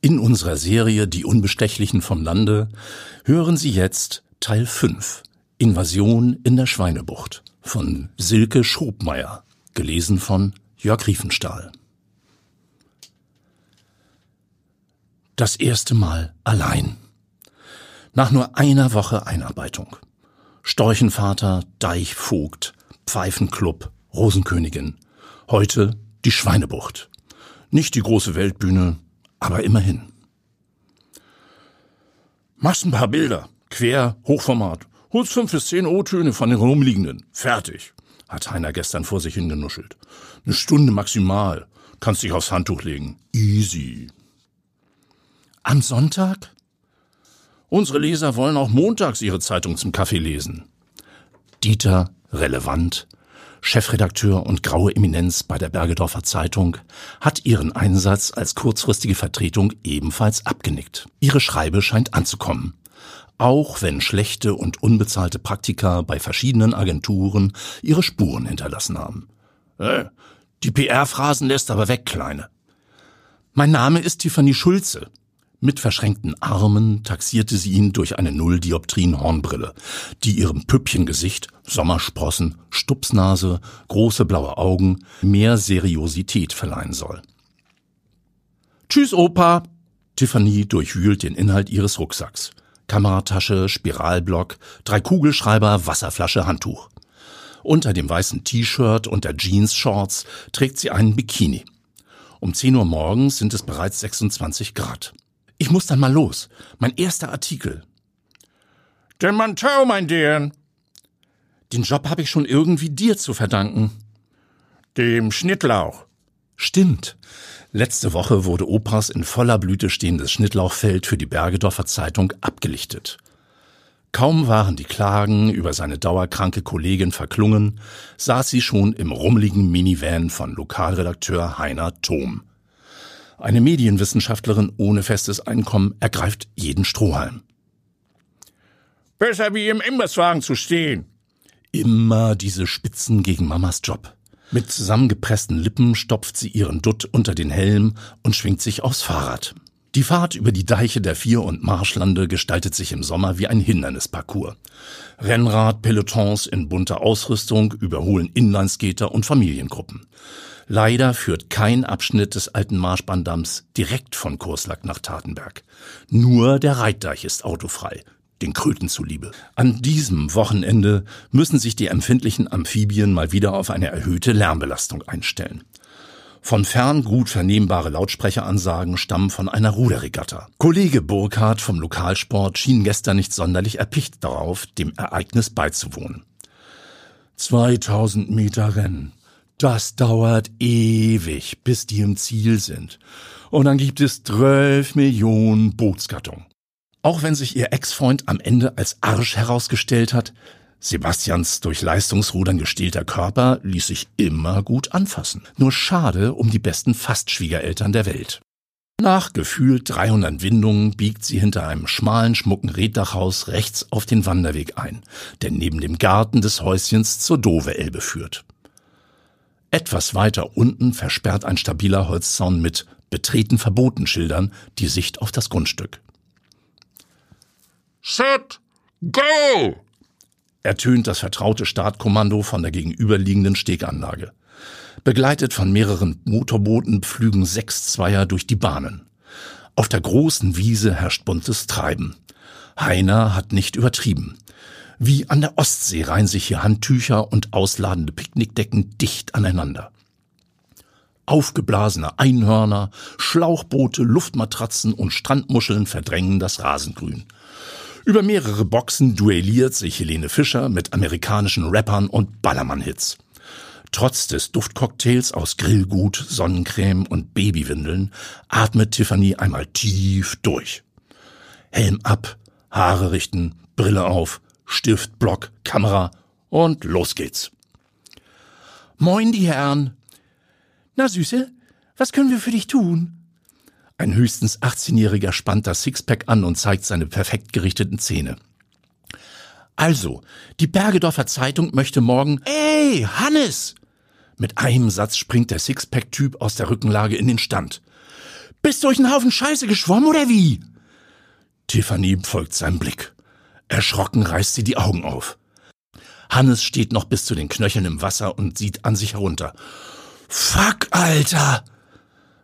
In unserer Serie Die Unbestechlichen vom Lande hören Sie jetzt Teil 5 Invasion in der Schweinebucht von Silke Schrobmeier, gelesen von Jörg Riefenstahl. Das erste Mal allein. Nach nur einer Woche Einarbeitung. Storchenvater, Deichvogt, Pfeifenclub, Rosenkönigin. Heute die Schweinebucht. Nicht die große Weltbühne, aber immerhin. Machst ein paar Bilder. Quer, Hochformat. Holst fünf bis zehn O-Töne von den rumliegenden. Fertig. Hat Heiner gestern vor sich hingenuschelt. Eine Stunde maximal. Kannst dich aufs Handtuch legen. Easy. Am Sonntag? Unsere Leser wollen auch montags ihre Zeitung zum Kaffee lesen. Dieter, relevant, Chefredakteur und graue Eminenz bei der Bergedorfer Zeitung, hat ihren Einsatz als kurzfristige Vertretung ebenfalls abgenickt. Ihre Schreibe scheint anzukommen. Auch wenn schlechte und unbezahlte Praktika bei verschiedenen Agenturen ihre Spuren hinterlassen haben. Äh, die PR-Phrasen lässt aber weg, Kleine. Mein Name ist Tiffany Schulze. Mit verschränkten Armen taxierte sie ihn durch eine Nulldioptrin-Hornbrille, die ihrem Püppchengesicht, Sommersprossen, Stupsnase, große blaue Augen mehr Seriosität verleihen soll. Tschüss, Opa! Tiffany durchwühlt den Inhalt ihres Rucksacks. Kameratasche, Spiralblock, drei Kugelschreiber, Wasserflasche, Handtuch. Unter dem weißen T-Shirt und der Jeans-Shorts trägt sie einen Bikini. Um 10 Uhr morgens sind es bereits 26 Grad. Ich muss dann mal los. Mein erster Artikel. Der Mantau, mein Dern. Den Job habe ich schon irgendwie dir zu verdanken. Dem Schnittlauch. Stimmt. Letzte Woche wurde Opas in voller Blüte stehendes Schnittlauchfeld für die Bergedorfer Zeitung abgelichtet. Kaum waren die Klagen über seine dauerkranke Kollegin verklungen, saß sie schon im rummeligen Minivan von Lokalredakteur Heiner Thom. Eine Medienwissenschaftlerin ohne festes Einkommen ergreift jeden Strohhalm. Besser wie im Imbisswagen zu stehen. Immer diese Spitzen gegen Mamas Job. Mit zusammengepressten Lippen stopft sie ihren Dutt unter den Helm und schwingt sich aufs Fahrrad. Die Fahrt über die Deiche der Vier- und Marschlande gestaltet sich im Sommer wie ein Hindernisparcours. Rennrad, Pelotons in bunter Ausrüstung überholen Inlineskater und Familiengruppen. Leider führt kein Abschnitt des alten Marschbahndamms direkt von Kurslack nach Tatenberg. Nur der Reitdeich ist autofrei, den Kröten zuliebe. An diesem Wochenende müssen sich die empfindlichen Amphibien mal wieder auf eine erhöhte Lärmbelastung einstellen. Von fern gut vernehmbare Lautsprecheransagen stammen von einer Ruderregatta. Kollege Burkhardt vom Lokalsport schien gestern nicht sonderlich erpicht darauf, dem Ereignis beizuwohnen. 2000 Meter Rennen. Das dauert ewig, bis die im Ziel sind. Und dann gibt es 12 Millionen Bootsgattung. Auch wenn sich ihr Ex-Freund am Ende als Arsch herausgestellt hat, Sebastians durch Leistungsrudern gestählter Körper ließ sich immer gut anfassen. Nur schade um die besten Fastschwiegereltern der Welt. Nach gefühlt 300 Windungen biegt sie hinter einem schmalen, schmucken Reddachhaus rechts auf den Wanderweg ein, der neben dem Garten des Häuschens zur Dove-Elbe führt. Etwas weiter unten versperrt ein stabiler Holzzaun mit Betreten verboten Schildern die Sicht auf das Grundstück. Set, go! ertönt das vertraute Startkommando von der gegenüberliegenden Steganlage. Begleitet von mehreren Motorbooten pflügen sechs Zweier durch die Bahnen. Auf der großen Wiese herrscht buntes Treiben. Heiner hat nicht übertrieben. Wie an der Ostsee reihen sich hier Handtücher und ausladende Picknickdecken dicht aneinander. Aufgeblasene Einhörner, Schlauchboote, Luftmatratzen und Strandmuscheln verdrängen das Rasengrün. Über mehrere Boxen duelliert sich Helene Fischer mit amerikanischen Rappern und Ballermann-Hits. Trotz des Duftcocktails aus Grillgut, Sonnencreme und Babywindeln atmet Tiffany einmal tief durch. Helm ab, Haare richten, Brille auf, Stift, Block, Kamera und los geht's. Moin, die Herren. Na, Süße, was können wir für dich tun? Ein höchstens 18-Jähriger spannt das Sixpack an und zeigt seine perfekt gerichteten Zähne. Also, die Bergedorfer Zeitung möchte morgen. Ey, Hannes! Mit einem Satz springt der Sixpack-Typ aus der Rückenlage in den Stand. Bist du durch einen Haufen Scheiße geschwommen oder wie? Tiffany folgt seinem Blick. Erschrocken reißt sie die Augen auf. Hannes steht noch bis zu den Knöcheln im Wasser und sieht an sich herunter. Fuck, Alter!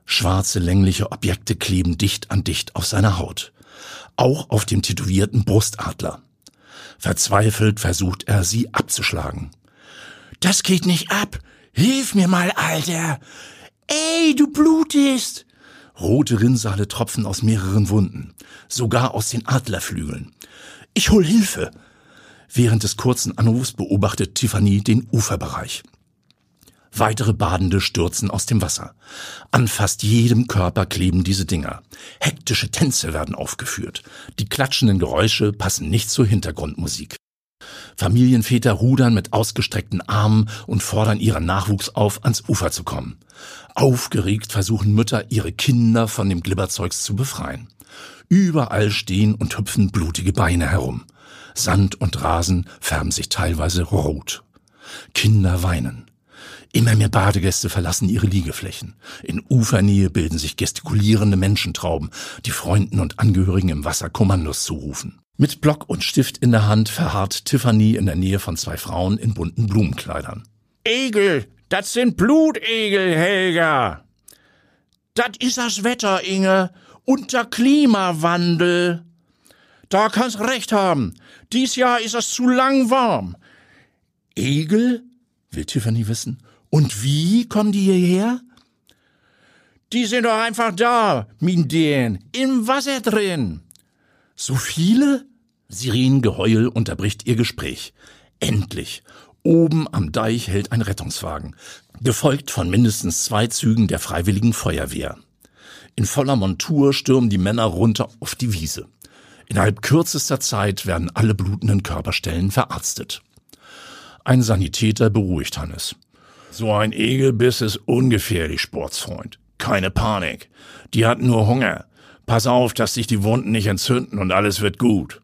Schwarze, längliche Objekte kleben dicht an dicht auf seiner Haut. Auch auf dem tätowierten Brustadler. Verzweifelt versucht er, sie abzuschlagen. Das geht nicht ab. Hilf mir mal, Alter. Ey, du blutest. Rote Rinnsale tropfen aus mehreren Wunden, sogar aus den Adlerflügeln. Ich hol Hilfe. Während des kurzen Anrufs beobachtet Tiffany den Uferbereich. Weitere Badende stürzen aus dem Wasser. An fast jedem Körper kleben diese Dinger. Hektische Tänze werden aufgeführt. Die klatschenden Geräusche passen nicht zur Hintergrundmusik. Familienväter rudern mit ausgestreckten Armen und fordern ihren Nachwuchs auf, ans Ufer zu kommen. Aufgeregt versuchen Mütter, ihre Kinder von dem Glibberzeugs zu befreien. Überall stehen und hüpfen blutige Beine herum. Sand und Rasen färben sich teilweise rot. Kinder weinen. Immer mehr Badegäste verlassen ihre Liegeflächen. In Ufernähe bilden sich gestikulierende Menschentrauben, die Freunden und Angehörigen im Wasser Kommandos zurufen. Mit Block und Stift in der Hand verharrt Tiffany in der Nähe von zwei Frauen in bunten Blumenkleidern. Egel, das sind Blutegel, Helga. Das ist das Wetter, Inge. Unter Klimawandel. Da kannst recht haben. Dies Jahr ist es zu lang warm. Egel? will Tiffany wissen. Und wie kommen die hierher? Die sind doch einfach da, min den, im Wasser drin. So viele? Sirenengeheul unterbricht ihr Gespräch. Endlich. Oben am Deich hält ein Rettungswagen, gefolgt von mindestens zwei Zügen der Freiwilligen Feuerwehr. In voller Montur stürmen die Männer runter auf die Wiese. Innerhalb kürzester Zeit werden alle blutenden Körperstellen verarztet. Ein Sanitäter beruhigt Hannes. So ein Egelbiss ist ungefährlich, Sportsfreund. Keine Panik. Die hat nur Hunger. Pass auf, dass sich die Wunden nicht entzünden und alles wird gut.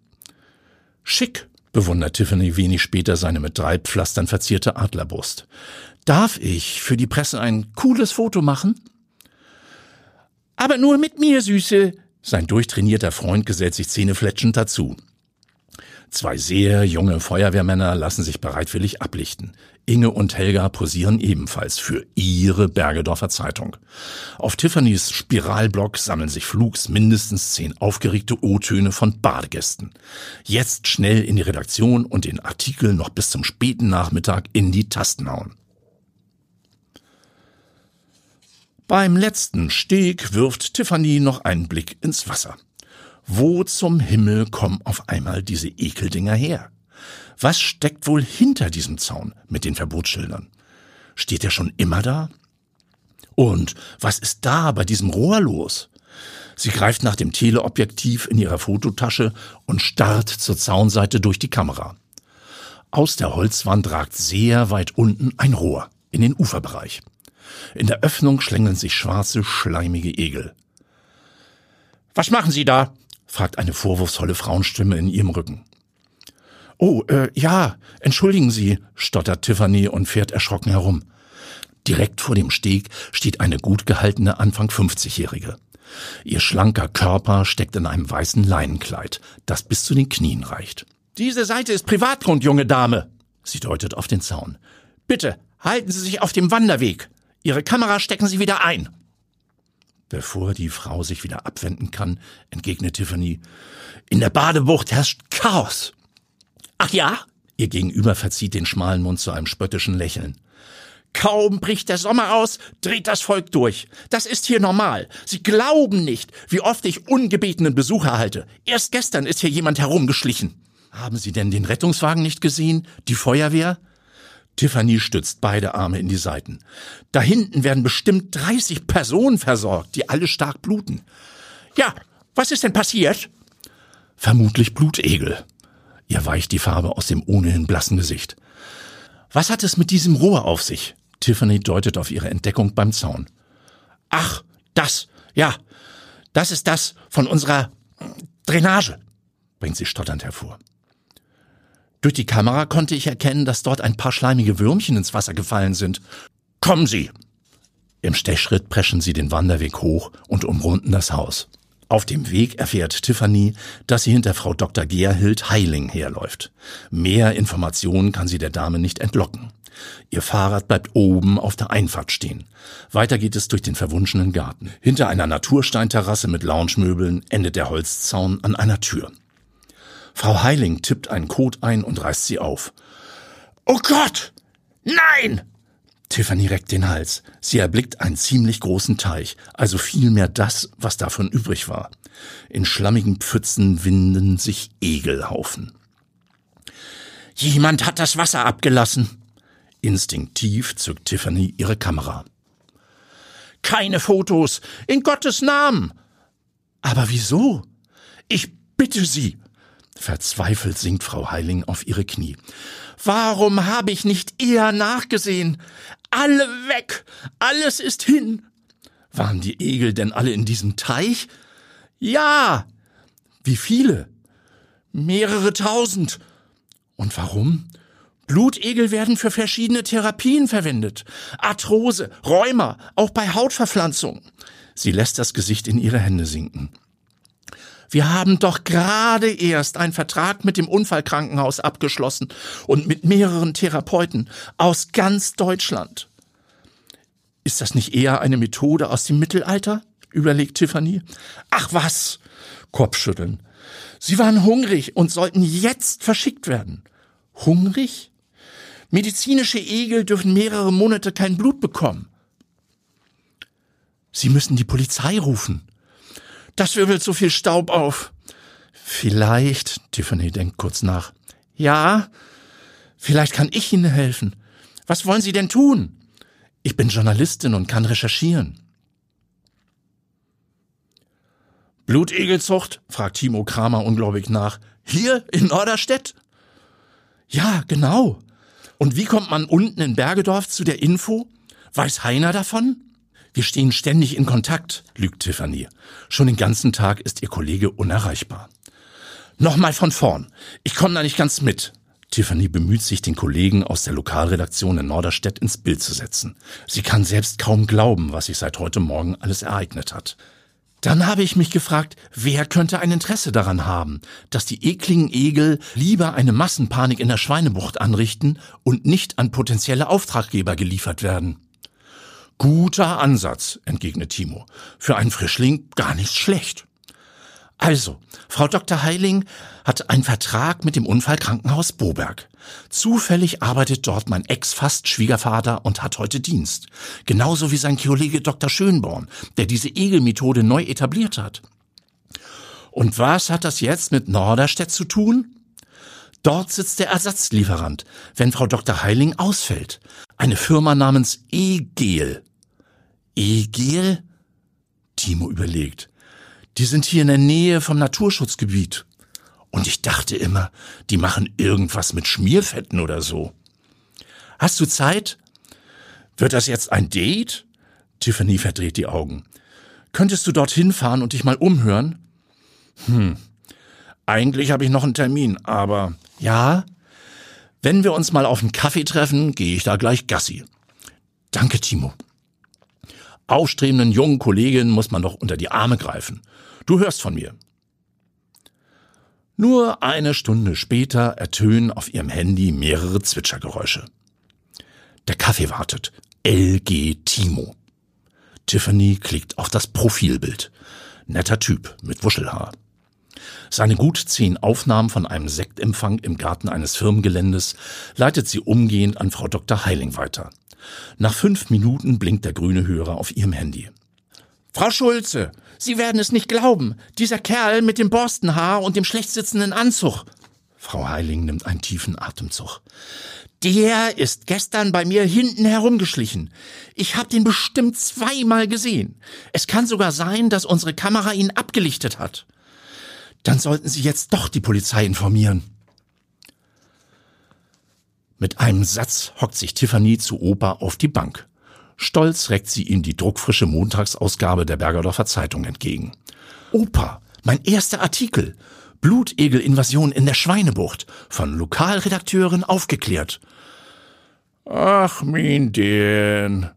Schick, bewundert Tiffany wenig später seine mit drei Pflastern verzierte Adlerbrust. Darf ich für die Presse ein cooles Foto machen? Aber nur mit mir, Süße. Sein durchtrainierter Freund gesellt sich zähnefletschend dazu. Zwei sehr junge Feuerwehrmänner lassen sich bereitwillig ablichten. Inge und Helga posieren ebenfalls für ihre Bergedorfer Zeitung. Auf Tiffany's Spiralblock sammeln sich flugs mindestens zehn aufgeregte O-Töne von Badegästen. Jetzt schnell in die Redaktion und den Artikel noch bis zum späten Nachmittag in die Tasten hauen. Beim letzten Steg wirft Tiffany noch einen Blick ins Wasser. Wo zum Himmel kommen auf einmal diese Ekeldinger her? Was steckt wohl hinter diesem Zaun mit den Verbotsschildern? Steht er schon immer da? Und was ist da bei diesem Rohr los? Sie greift nach dem Teleobjektiv in ihrer Fototasche und starrt zur Zaunseite durch die Kamera. Aus der Holzwand ragt sehr weit unten ein Rohr in den Uferbereich. In der Öffnung schlängeln sich schwarze, schleimige Egel. Was machen Sie da? fragt eine vorwurfsvolle Frauenstimme in ihrem Rücken. Oh, äh, ja, entschuldigen Sie, stottert Tiffany und fährt erschrocken herum. Direkt vor dem Steg steht eine gut gehaltene Anfang 50-Jährige. Ihr schlanker Körper steckt in einem weißen Leinenkleid, das bis zu den Knien reicht. Diese Seite ist Privatgrund, junge Dame. Sie deutet auf den Zaun. Bitte, halten Sie sich auf dem Wanderweg. Ihre Kamera stecken Sie wieder ein. Bevor die Frau sich wieder abwenden kann, entgegnet Tiffany, in der Badebucht herrscht Chaos. Ach ja? Ihr Gegenüber verzieht den schmalen Mund zu einem spöttischen Lächeln. Kaum bricht der Sommer aus, dreht das Volk durch. Das ist hier normal. Sie glauben nicht, wie oft ich ungebetenen Besuch erhalte. Erst gestern ist hier jemand herumgeschlichen. Haben Sie denn den Rettungswagen nicht gesehen? Die Feuerwehr? Tiffany stützt beide Arme in die Seiten. Da hinten werden bestimmt 30 Personen versorgt, die alle stark bluten. Ja, was ist denn passiert? Vermutlich Blutegel. Ihr weicht die Farbe aus dem ohnehin blassen Gesicht. Was hat es mit diesem Rohr auf sich? Tiffany deutet auf ihre Entdeckung beim Zaun. Ach, das, ja, das ist das von unserer Drainage, bringt sie stotternd hervor. Durch die Kamera konnte ich erkennen, dass dort ein paar schleimige Würmchen ins Wasser gefallen sind. Kommen Sie! Im Stechschritt preschen sie den Wanderweg hoch und umrunden das Haus. Auf dem Weg erfährt Tiffany, dass sie hinter Frau Dr. Gerhild Heiling herläuft. Mehr Informationen kann sie der Dame nicht entlocken. Ihr Fahrrad bleibt oben auf der Einfahrt stehen. Weiter geht es durch den verwunschenen Garten. Hinter einer Natursteinterrasse mit Loungemöbeln endet der Holzzaun an einer Tür. Frau Heiling tippt einen Code ein und reißt sie auf. Oh Gott! Nein! Tiffany reckt den Hals. Sie erblickt einen ziemlich großen Teich, also vielmehr das, was davon übrig war. In schlammigen Pfützen winden sich Egelhaufen. Jemand hat das Wasser abgelassen. Instinktiv zückt Tiffany ihre Kamera. Keine Fotos, in Gottes Namen. Aber wieso? Ich bitte Sie. Verzweifelt sinkt Frau Heiling auf ihre Knie. Warum habe ich nicht eher nachgesehen? Alle weg, alles ist hin. Waren die Egel denn alle in diesem Teich? Ja. Wie viele? Mehrere tausend. Und warum? Blutegel werden für verschiedene Therapien verwendet. Arthrose, Rheuma, auch bei Hautverpflanzung. Sie lässt das Gesicht in ihre Hände sinken. Wir haben doch gerade erst einen Vertrag mit dem Unfallkrankenhaus abgeschlossen und mit mehreren Therapeuten aus ganz Deutschland. Ist das nicht eher eine Methode aus dem Mittelalter? überlegt Tiffany. Ach was! Kopfschütteln. Sie waren hungrig und sollten jetzt verschickt werden. Hungrig? Medizinische Egel dürfen mehrere Monate kein Blut bekommen. Sie müssen die Polizei rufen. Das wirbelt so viel Staub auf. Vielleicht, Tiffany denkt kurz nach. Ja, vielleicht kann ich Ihnen helfen. Was wollen Sie denn tun? Ich bin Journalistin und kann recherchieren. Blutegelzucht? fragt Timo Kramer ungläubig nach. Hier in Norderstedt? Ja, genau. Und wie kommt man unten in Bergedorf zu der Info? Weiß Heiner davon? Wir stehen ständig in Kontakt, lügt Tiffany. Schon den ganzen Tag ist ihr Kollege unerreichbar. Nochmal von vorn. Ich komme da nicht ganz mit. Tiffany bemüht sich, den Kollegen aus der Lokalredaktion in Norderstedt ins Bild zu setzen. Sie kann selbst kaum glauben, was sich seit heute Morgen alles ereignet hat. Dann habe ich mich gefragt, wer könnte ein Interesse daran haben, dass die ekligen Egel lieber eine Massenpanik in der Schweinebucht anrichten und nicht an potenzielle Auftraggeber geliefert werden. Guter Ansatz, entgegnet Timo. Für einen Frischling gar nicht schlecht. Also, Frau Dr. Heiling hat einen Vertrag mit dem Unfallkrankenhaus Boberg. Zufällig arbeitet dort mein Ex-Fast-Schwiegervater und hat heute Dienst. Genauso wie sein Kollege Dr. Schönborn, der diese Egelmethode neu etabliert hat. Und was hat das jetzt mit Norderstedt zu tun? Dort sitzt der Ersatzlieferant, wenn Frau Dr. Heiling ausfällt. Eine Firma namens E-Gel. E-Gel? Timo überlegt. Die sind hier in der Nähe vom Naturschutzgebiet. Und ich dachte immer, die machen irgendwas mit Schmierfetten oder so. Hast du Zeit? Wird das jetzt ein Date? Tiffany verdreht die Augen. Könntest du dorthin fahren und dich mal umhören? Hm. Eigentlich habe ich noch einen Termin, aber. Ja? Wenn wir uns mal auf einen Kaffee treffen, gehe ich da gleich Gassi. Danke, Timo. Aufstrebenden jungen Kolleginnen muss man doch unter die Arme greifen. Du hörst von mir. Nur eine Stunde später ertönen auf ihrem Handy mehrere Zwitschergeräusche. Der Kaffee wartet. LG Timo. Tiffany klickt auf das Profilbild. Netter Typ mit Wuschelhaar. Seine gut zehn Aufnahmen von einem Sektempfang im Garten eines Firmengeländes leitet sie umgehend an Frau Dr. Heiling weiter. Nach fünf Minuten blinkt der grüne Hörer auf ihrem Handy. Frau Schulze, Sie werden es nicht glauben. Dieser Kerl mit dem Borstenhaar und dem schlecht sitzenden Anzug. Frau Heiling nimmt einen tiefen Atemzug. Der ist gestern bei mir hinten herumgeschlichen. Ich habe den bestimmt zweimal gesehen. Es kann sogar sein, dass unsere Kamera ihn abgelichtet hat. Dann sollten Sie jetzt doch die Polizei informieren. Mit einem Satz hockt sich Tiffany zu Opa auf die Bank. Stolz reckt sie ihm die druckfrische Montagsausgabe der Bergerdorfer Zeitung entgegen. Opa, mein erster Artikel. Blutegel-Invasion in der Schweinebucht. Von Lokalredakteurin aufgeklärt. Ach, mein Den.